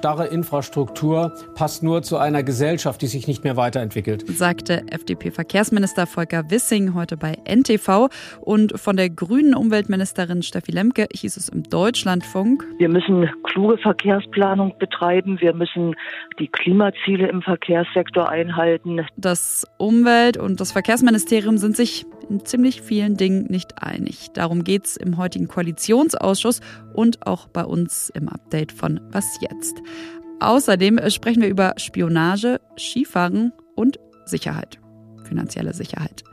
starre Infrastruktur passt nur zu einer Gesellschaft, die sich nicht mehr weiterentwickelt. Sagte FDP-Verkehrsminister Volker Wissing heute bei NTV. Und von der grünen Umweltministerin Steffi Lemke hieß es im Deutschlandfunk. Wir müssen kluge Verkehrsplanung betreiben. Wir müssen die Klimaziele im Verkehrssektor einhalten. Das Umwelt- und das Verkehrsministerium sind sich in ziemlich vielen Dingen nicht einig. Darum geht es im heutigen Koalitionsausschuss und auch bei uns im Update von Was jetzt. Außerdem sprechen wir über Spionage, Skifahren und Sicherheit, finanzielle Sicherheit.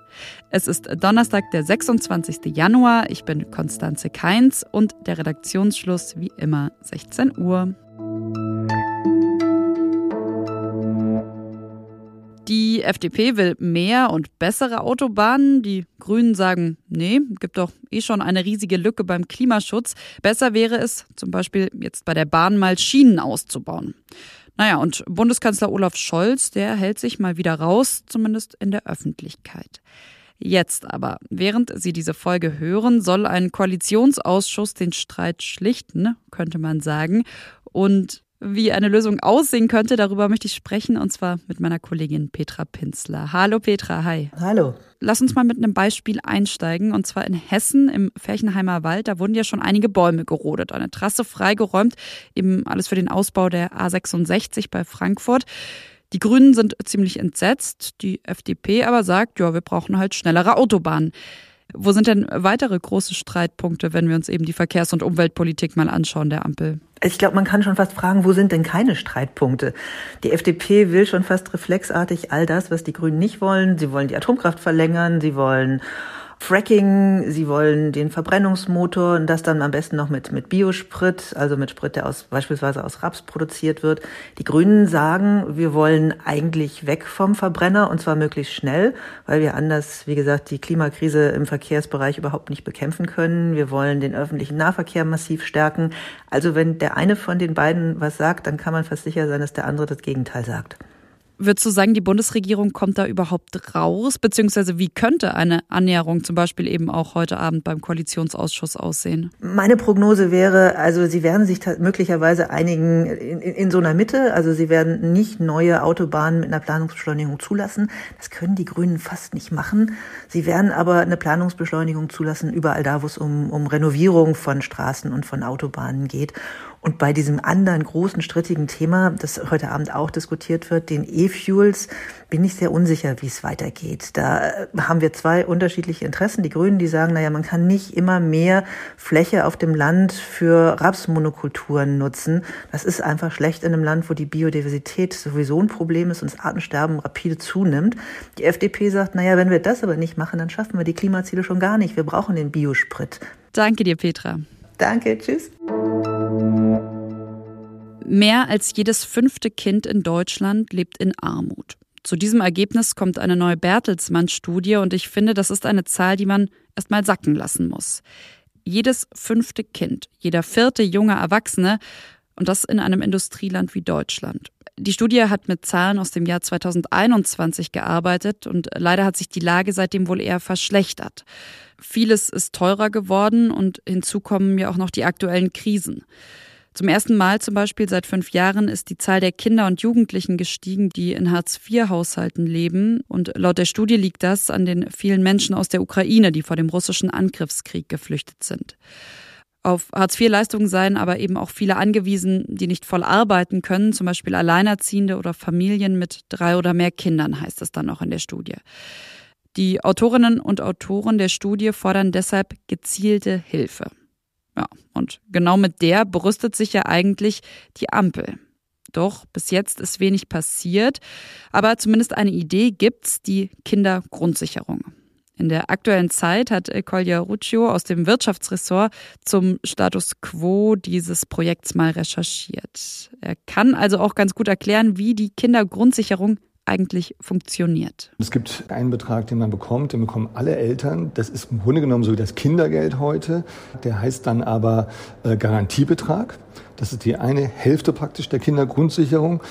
Es ist Donnerstag, der 26. Januar. Ich bin Konstanze Keins und der Redaktionsschluss wie immer 16 Uhr. FDP will mehr und bessere Autobahnen. Die Grünen sagen, nee, gibt doch eh schon eine riesige Lücke beim Klimaschutz. Besser wäre es, zum Beispiel jetzt bei der Bahn mal Schienen auszubauen. Naja, und Bundeskanzler Olaf Scholz, der hält sich mal wieder raus, zumindest in der Öffentlichkeit. Jetzt aber, während Sie diese Folge hören, soll ein Koalitionsausschuss den Streit schlichten, könnte man sagen. Und wie eine Lösung aussehen könnte, darüber möchte ich sprechen und zwar mit meiner Kollegin Petra Pinzler. Hallo Petra, hi. Hallo. Lass uns mal mit einem Beispiel einsteigen und zwar in Hessen im Ferchenheimer Wald. Da wurden ja schon einige Bäume gerodet, eine Trasse freigeräumt, eben alles für den Ausbau der A66 bei Frankfurt. Die Grünen sind ziemlich entsetzt, die FDP aber sagt, ja, wir brauchen halt schnellere Autobahnen. Wo sind denn weitere große Streitpunkte, wenn wir uns eben die Verkehrs- und Umweltpolitik mal anschauen der Ampel? Ich glaube, man kann schon fast fragen, wo sind denn keine Streitpunkte? Die FDP will schon fast reflexartig all das, was die Grünen nicht wollen. Sie wollen die Atomkraft verlängern, sie wollen Fracking, sie wollen den Verbrennungsmotor und das dann am besten noch mit, mit Biosprit, also mit Sprit, der aus, beispielsweise aus Raps produziert wird. Die Grünen sagen, wir wollen eigentlich weg vom Verbrenner und zwar möglichst schnell, weil wir anders, wie gesagt, die Klimakrise im Verkehrsbereich überhaupt nicht bekämpfen können. Wir wollen den öffentlichen Nahverkehr massiv stärken. Also wenn der eine von den beiden was sagt, dann kann man fast sicher sein, dass der andere das Gegenteil sagt. Würdest du sagen, die Bundesregierung kommt da überhaupt raus? Beziehungsweise wie könnte eine Annäherung zum Beispiel eben auch heute Abend beim Koalitionsausschuss aussehen? Meine Prognose wäre, also sie werden sich möglicherweise einigen in, in, in so einer Mitte. Also sie werden nicht neue Autobahnen mit einer Planungsbeschleunigung zulassen. Das können die Grünen fast nicht machen. Sie werden aber eine Planungsbeschleunigung zulassen überall da, wo es um, um Renovierung von Straßen und von Autobahnen geht. Und bei diesem anderen großen strittigen Thema, das heute Abend auch diskutiert wird, den E-Fuels, bin ich sehr unsicher, wie es weitergeht. Da äh, haben wir zwei unterschiedliche Interessen. Die Grünen, die sagen, naja, man kann nicht immer mehr Fläche auf dem Land für Rapsmonokulturen nutzen. Das ist einfach schlecht in einem Land, wo die Biodiversität sowieso ein Problem ist und das Artensterben rapide zunimmt. Die FDP sagt, naja, wenn wir das aber nicht machen, dann schaffen wir die Klimaziele schon gar nicht. Wir brauchen den Biosprit. Danke dir, Petra. Danke, tschüss. Mehr als jedes fünfte Kind in Deutschland lebt in Armut. Zu diesem Ergebnis kommt eine neue Bertelsmann-Studie und ich finde, das ist eine Zahl, die man erstmal sacken lassen muss. Jedes fünfte Kind, jeder vierte junge Erwachsene und das in einem Industrieland wie Deutschland. Die Studie hat mit Zahlen aus dem Jahr 2021 gearbeitet und leider hat sich die Lage seitdem wohl eher verschlechtert. Vieles ist teurer geworden und hinzu kommen ja auch noch die aktuellen Krisen. Zum ersten Mal zum Beispiel seit fünf Jahren ist die Zahl der Kinder und Jugendlichen gestiegen, die in Hartz-IV-Haushalten leben. Und laut der Studie liegt das an den vielen Menschen aus der Ukraine, die vor dem russischen Angriffskrieg geflüchtet sind. Auf Hartz-IV-Leistungen seien aber eben auch viele angewiesen, die nicht voll arbeiten können, zum Beispiel Alleinerziehende oder Familien mit drei oder mehr Kindern, heißt es dann auch in der Studie. Die Autorinnen und Autoren der Studie fordern deshalb gezielte Hilfe. Ja, und genau mit der berüstet sich ja eigentlich die Ampel. Doch bis jetzt ist wenig passiert, aber zumindest eine Idee gibt's, die Kindergrundsicherung. In der aktuellen Zeit hat Collier Ruccio aus dem Wirtschaftsressort zum Status quo dieses Projekts mal recherchiert. Er kann also auch ganz gut erklären, wie die Kindergrundsicherung eigentlich funktioniert. Es gibt einen Betrag, den man bekommt, den bekommen alle Eltern. Das ist im Grunde genommen so wie das Kindergeld heute. Der heißt dann aber äh, Garantiebetrag. Das ist die eine Hälfte praktisch der Kindergrundsicherung.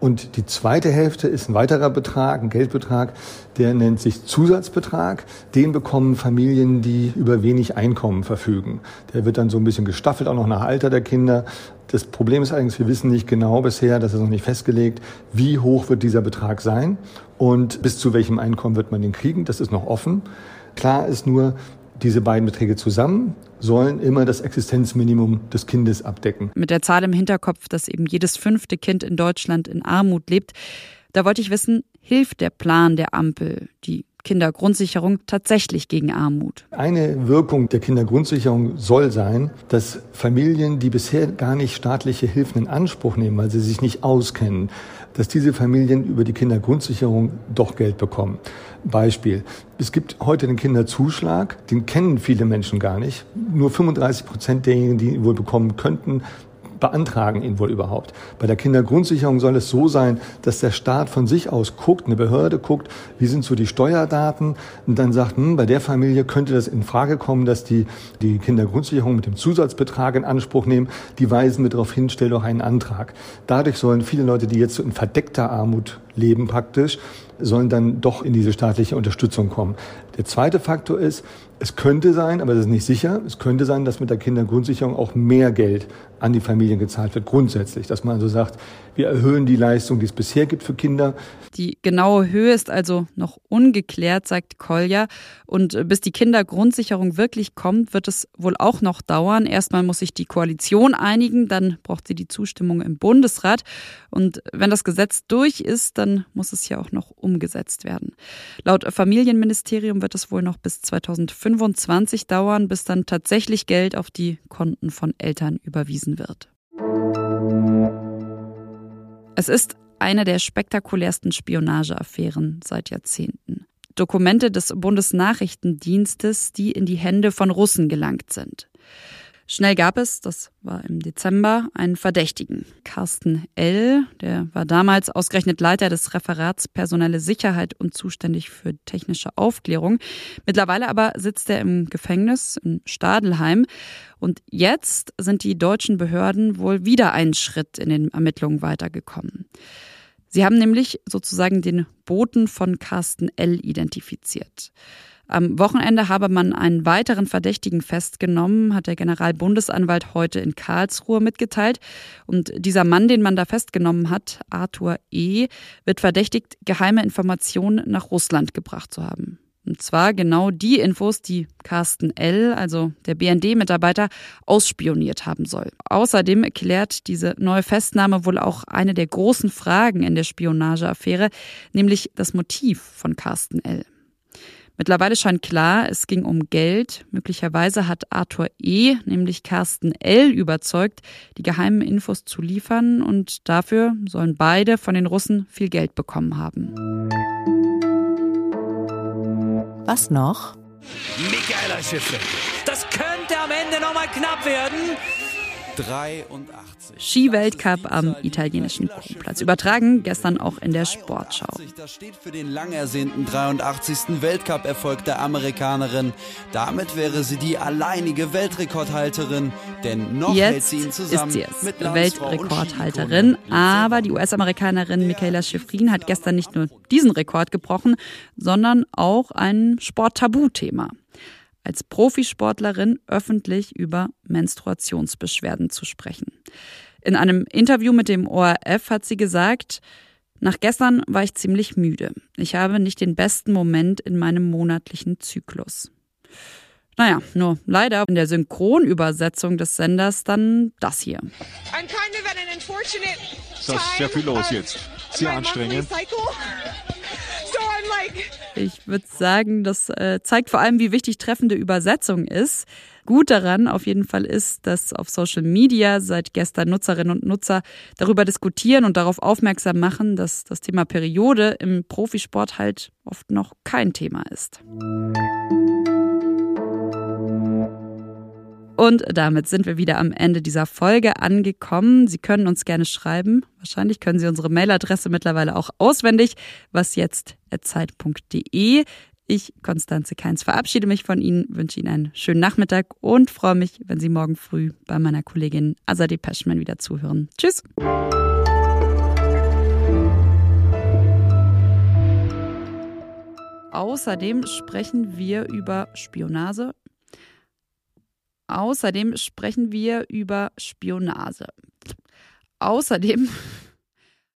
Und die zweite Hälfte ist ein weiterer Betrag, ein Geldbetrag, der nennt sich Zusatzbetrag. Den bekommen Familien, die über wenig Einkommen verfügen. Der wird dann so ein bisschen gestaffelt, auch noch nach Alter der Kinder. Das Problem ist allerdings, wir wissen nicht genau bisher, das ist noch nicht festgelegt, wie hoch wird dieser Betrag sein und bis zu welchem Einkommen wird man den kriegen. Das ist noch offen. Klar ist nur, diese beiden Beträge zusammen sollen immer das Existenzminimum des Kindes abdecken. Mit der Zahl im Hinterkopf, dass eben jedes fünfte Kind in Deutschland in Armut lebt, da wollte ich wissen, hilft der Plan der Ampel, die Kindergrundsicherung tatsächlich gegen Armut. Eine Wirkung der Kindergrundsicherung soll sein, dass Familien, die bisher gar nicht staatliche Hilfen in Anspruch nehmen, weil sie sich nicht auskennen, dass diese Familien über die Kindergrundsicherung doch Geld bekommen. Beispiel. Es gibt heute den Kinderzuschlag, den kennen viele Menschen gar nicht. Nur 35 Prozent derjenigen, die ihn wohl bekommen könnten, beantragen ihn wohl überhaupt. Bei der Kindergrundsicherung soll es so sein, dass der Staat von sich aus guckt, eine Behörde guckt, wie sind so die Steuerdaten und dann sagt, hm, bei der Familie könnte das in Frage kommen, dass die die Kindergrundsicherung mit dem Zusatzbetrag in Anspruch nehmen. Die weisen mit darauf hin, stell doch einen Antrag. Dadurch sollen viele Leute, die jetzt so in verdeckter Armut leben praktisch, sollen dann doch in diese staatliche Unterstützung kommen. Der zweite Faktor ist, es könnte sein, aber das ist nicht sicher, es könnte sein, dass mit der Kindergrundsicherung auch mehr Geld an die Familien gezahlt wird, grundsätzlich. Dass man also sagt, wir erhöhen die Leistung, die es bisher gibt für Kinder. Die genaue Höhe ist also noch ungeklärt, sagt Kolja. Und bis die Kindergrundsicherung wirklich kommt, wird es wohl auch noch dauern. Erstmal muss sich die Koalition einigen, dann braucht sie die Zustimmung im Bundesrat. Und wenn das Gesetz durch ist, dann muss es ja auch noch umgesetzt werden. Laut Familienministerium wird es wohl noch bis 2025 dauern, bis dann tatsächlich Geld auf die Konten von Eltern überwiesen wird. Es ist eine der spektakulärsten Spionageaffären seit Jahrzehnten. Dokumente des Bundesnachrichtendienstes, die in die Hände von Russen gelangt sind. Schnell gab es, das war im Dezember, einen Verdächtigen. Carsten L., der war damals ausgerechnet Leiter des Referats Personelle Sicherheit und zuständig für technische Aufklärung. Mittlerweile aber sitzt er im Gefängnis in Stadelheim. Und jetzt sind die deutschen Behörden wohl wieder einen Schritt in den Ermittlungen weitergekommen. Sie haben nämlich sozusagen den Boten von Carsten L. identifiziert. Am Wochenende habe man einen weiteren Verdächtigen festgenommen, hat der Generalbundesanwalt heute in Karlsruhe mitgeteilt. Und dieser Mann, den man da festgenommen hat, Arthur E., wird verdächtigt, geheime Informationen nach Russland gebracht zu haben. Und zwar genau die Infos, die Carsten L., also der BND-Mitarbeiter, ausspioniert haben soll. Außerdem klärt diese neue Festnahme wohl auch eine der großen Fragen in der Spionageaffäre, nämlich das Motiv von Carsten L. Mittlerweile scheint klar, es ging um Geld. Möglicherweise hat Arthur E., nämlich Carsten L., überzeugt, die geheimen Infos zu liefern und dafür sollen beide von den Russen viel Geld bekommen haben. Was noch? Michaela Schiffle. Das könnte am Ende nochmal knapp werden. 83. Skiweltcup am italienischen Kronplatz. Übertragen gestern auch in der Sportschau. Das steht für den lang ersehnten 83. Weltcup-Erfolg der Amerikanerin. Damit wäre sie die alleinige Weltrekordhalterin. Denn noch Jetzt hält sie ihn zusammen ist sie es, mit Weltrekordhalterin. Aber die US-Amerikanerin Michaela Schifrin hat gestern nicht nur diesen Rekord gebrochen, sondern auch ein Sporttabuthema als Profisportlerin öffentlich über Menstruationsbeschwerden zu sprechen. In einem Interview mit dem ORF hat sie gesagt, nach gestern war ich ziemlich müde. Ich habe nicht den besten Moment in meinem monatlichen Zyklus. Naja, nur leider in der Synchronübersetzung des Senders dann das hier. Das ist sehr viel los jetzt. Sehr anstrengend. Ich würde sagen, das äh, zeigt vor allem, wie wichtig treffende Übersetzung ist. Gut daran auf jeden Fall ist, dass auf Social Media seit gestern Nutzerinnen und Nutzer darüber diskutieren und darauf aufmerksam machen, dass das Thema Periode im Profisport halt oft noch kein Thema ist. Und damit sind wir wieder am Ende dieser Folge angekommen. Sie können uns gerne schreiben. Wahrscheinlich können Sie unsere Mailadresse mittlerweile auch auswendig. Was jetzt Zeit.de. Ich, Konstanze Keins, verabschiede mich von Ihnen, wünsche Ihnen einen schönen Nachmittag und freue mich, wenn Sie morgen früh bei meiner Kollegin Azadeh Peschman wieder zuhören. Tschüss! Außerdem sprechen wir über Spionage. Außerdem sprechen wir über Spionage. Außerdem